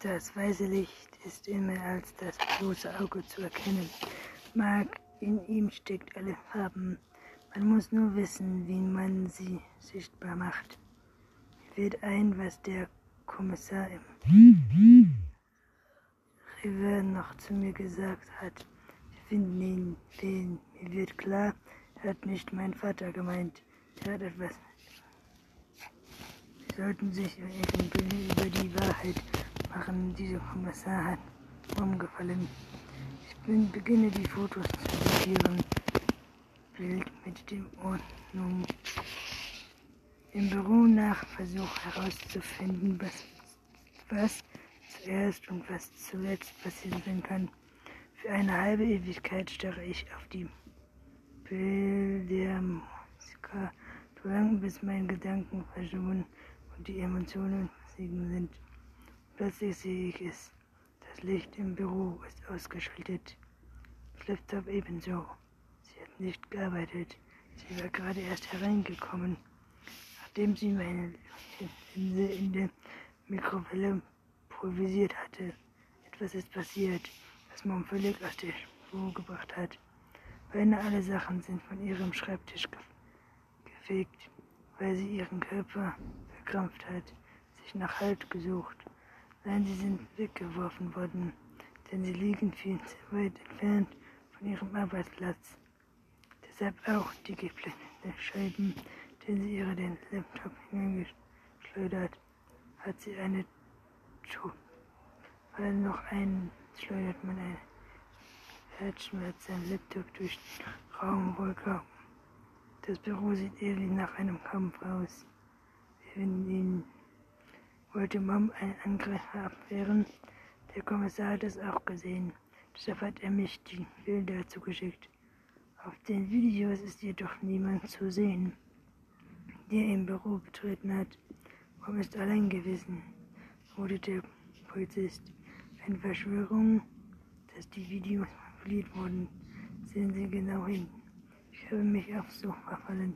Das weiße Licht ist immer als das bloße Auge zu erkennen. Mag in ihm steckt alle Farben. Man muss nur wissen, wie man sie sichtbar macht. Mir wird ein, was der Kommissar im River noch zu mir gesagt hat. Wir finden ihn, den. Mir wird klar, er hat nicht mein Vater gemeint. Er hat etwas. Sie sollten sich über die Wahrheit machen. Dieser Kommissar umgefallen. Ich bin, beginne die Fotos zu sortieren. Bild mit dem Ordnung. Im Büro nach Versuch herauszufinden, was, was zuerst und was zuletzt passieren kann. Für eine halbe Ewigkeit starre ich auf die Bilder Musiker, bis meine Gedanken verschwunden und die Emotionen versiegen sind. Plötzlich sehe ich es. Das Licht im Büro ist ausgeschaltet. Das Laptop ebenso. Sie hat nicht gearbeitet. Sie war gerade erst hereingekommen, nachdem sie meine Linse in der Mikrowelle pulverisiert hatte. Etwas ist passiert, das Mom völlig aus der Spur gebracht hat. Beinahe alle Sachen sind von ihrem Schreibtisch ge gefegt, weil sie ihren Körper verkrampft hat, sich nach Halt gesucht. Nein, sie sind weggeworfen worden, denn sie liegen viel zu weit entfernt von ihrem Arbeitsplatz. Deshalb auch die geblendeten Scheiben, den sie ihre den Laptop hingeschleudert, hat sie eine Tut. Weil noch ein schleudert man ein Herzschmerz sein Laptop durch den Raum Wolke. Das Büro sieht ehrlich nach einem Kampf aus. Wir finden ihn wollte Mom einen Angriff abwehren. Der Kommissar hat es auch gesehen. Deshalb hat er mich die Bilder zugeschickt. Auf den Videos ist jedoch niemand zu sehen, der im Büro betreten hat. Mom ist allein gewesen, wurde der Polizist. Eine Verschwörung, dass die Videos manipuliert wurden. Sehen Sie genau hin. Ich habe mich aufs Sofa fallen.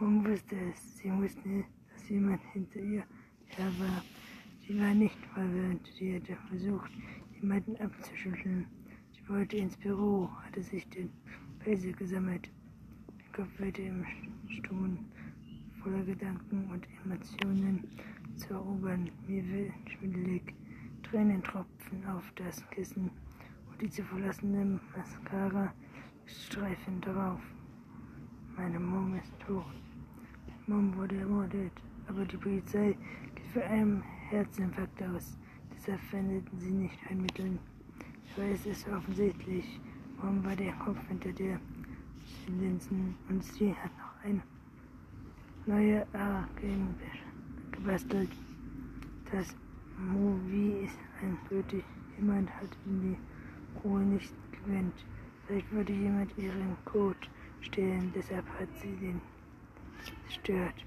Mom wusste es. Sie wusste, dass jemand hinter ihr aber sie war nicht verwirrt. Sie hatte versucht, jemanden abzuschütteln. Sie wollte ins Büro, hatte sich den Pelze gesammelt. Der Kopf wurde im Stummen, voller Gedanken und Emotionen zu erobern. Mir wird schwindelig. Tränen tropfen auf das Kissen und die zu verlassene Mascara streifen darauf. Meine Mom ist tot. Mom wurde ermordet, aber die Polizei für einen Herzinfarkt aus. Deshalb verwendeten sie nicht ein Mittel. Ich weiß es offensichtlich. Warum war der Kopf hinter der Linsen und sie hat noch eine neue A gebastelt. Das Movie ist eindeutig. Jemand hat in die Ruhe nicht gewöhnt. Vielleicht wollte jemand ihren Code stehlen, deshalb hat sie den zerstört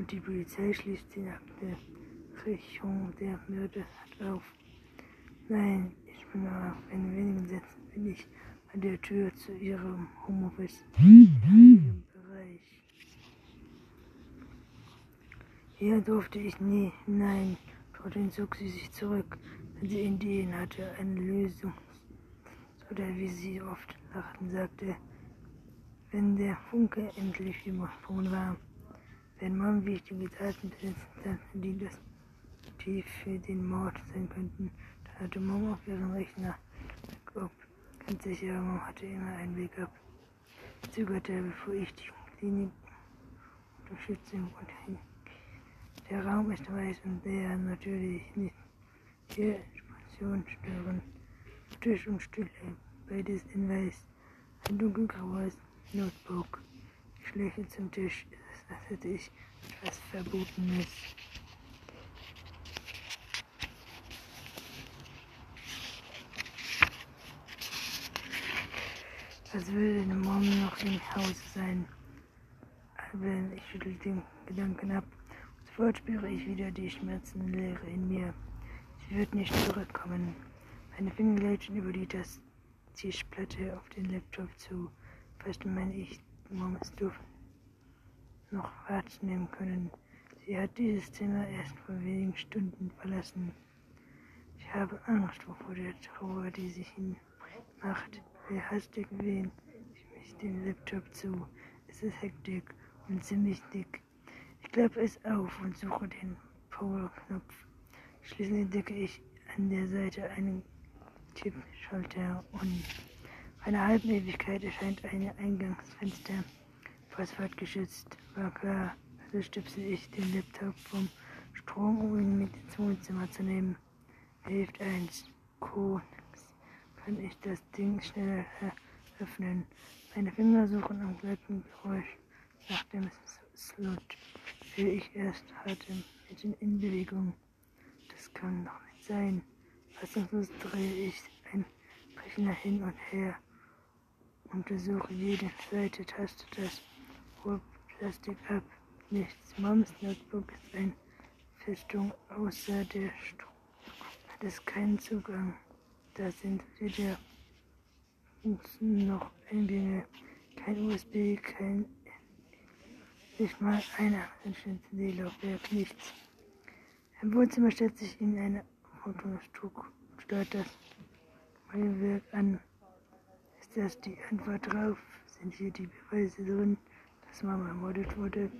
und die Polizei schließt die nackte Richtung der Mörder auf. Nein, ich bin noch in wenigen Sätzen bin ich an der Tür zu ihrem Homeoffice im Bereich. Hier durfte ich nie hinein. Dorthin zog sie sich zurück, wenn sie Ideen hatte, eine Lösung. Oder wie sie oft lachten, sagte, wenn der Funke endlich übersprungen war. Wenn man wichtige Taten besitzen die das Motiv für den Mord sein könnten, dann hatte Mom auf ihrem Rechner Backup. Ganz sicher, Mom hatte immer ein Backup. Ich zögerte, bevor ich die Klinik Unterstützung und der Raum ist weiß und der natürlich nicht. Hier Spansion stören. Tisch und Stühle, beides in weiß. Ein dunkelgraues Notebook. Die Schläge zum Tisch hätte ich etwas Verbotenes. Als würde der Morgen noch im Haus sein. Aber ich schüttel den Gedanken ab. Sofort spüre ich wieder die Schmerzenlehre in mir. Sie wird nicht zurückkommen. Meine Finger gleitschen über die Tischplatte auf den Laptop zu. Fast meine ich, Mom ist noch wahrnehmen können. Sie hat dieses Zimmer erst vor wenigen Stunden verlassen. Ich habe Angst vor der Trauer, die sich in macht. Will hastig wehen ich mich dem Laptop zu. Es ist Hektik und ziemlich dick. Ich klappe es auf und suche den Power-Knopf. Schließlich entdecke ich an der Seite einen Chip-Schalter und eine halbe Ewigkeit erscheint ein Eingangsfenster. Passwort War klar. Also stöpsel ich den Laptop vom Strom, um ihn mit ins Wohnzimmer zu nehmen. Hilft eins. Cool. Kann ich das Ding schneller öffnen? Meine Finger suchen am glatten Geräusch nach dem Slot. Will ich erst hatte mitten in Bewegung. Das kann doch nicht sein. Fassungslos drehe ich ein Rechner hin und her. Untersuche jede Seite, taste das ab. Nichts. Moms Notebook ist eine Festung außer der Strom. Hat es keinen Zugang. Da sind weder noch Eingänge, kein USB, kein nicht mal ein CD-Laufwerk, nichts. Im Wohnzimmer stellt sich in eine steuert das Werk an. Ist das die Antwort drauf? Sind hier die Beweise drin, dass Mama ermordet wurde?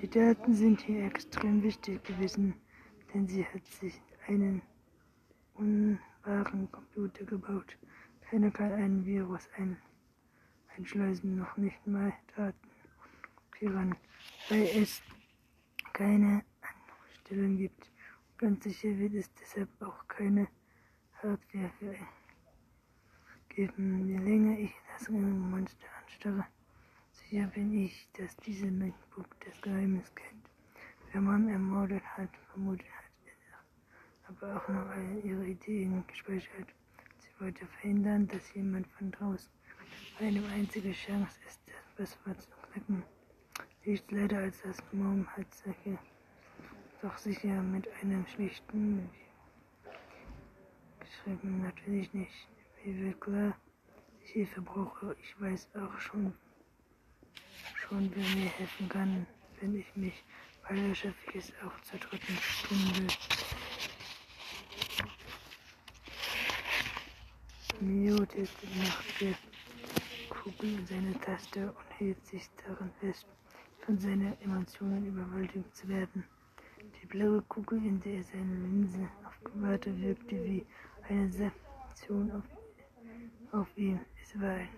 Die Daten sind hier extrem wichtig gewesen, denn sie hat sich einen unwahren Computer gebaut. Keiner kann einen Virus ein einschleusen, noch nicht mal Daten kopieren, weil es keine Anstellung gibt. Ganz sicher wird es deshalb auch keine Hardware geben. Je länger ich das Monster anstarre, sicher bin ich, dass diese MacBook das Geheimnis kennt. Wer man ermordet hat, vermutet hat er aber auch noch alle ihre Ideen gespeichert. Sie wollte verhindern, dass jemand von draußen eine einzige Chance ist, das Passwort zu knacken. Nicht leider als das Mom hat solche, doch sicher mit einem schlichten geschrieben, natürlich nicht. Wie wird klar, ich Hilfe brauche. Ich weiß auch schon, schon wer mir helfen kann, wenn ich mich, schaffe ich es auch zur dritten Stunde. Mio testet der Kugel in seine Taste und hält sich daran fest, von seinen Emotionen überwältigt zu werden. Die blaue Kugel, in der seine Linse aufgewahrte, wirkte wie eine Sanktion auf, auf ihn. Es war ein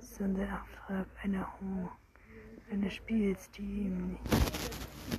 Sonderauftrag einer Homo, eines Spiels, die ihm nicht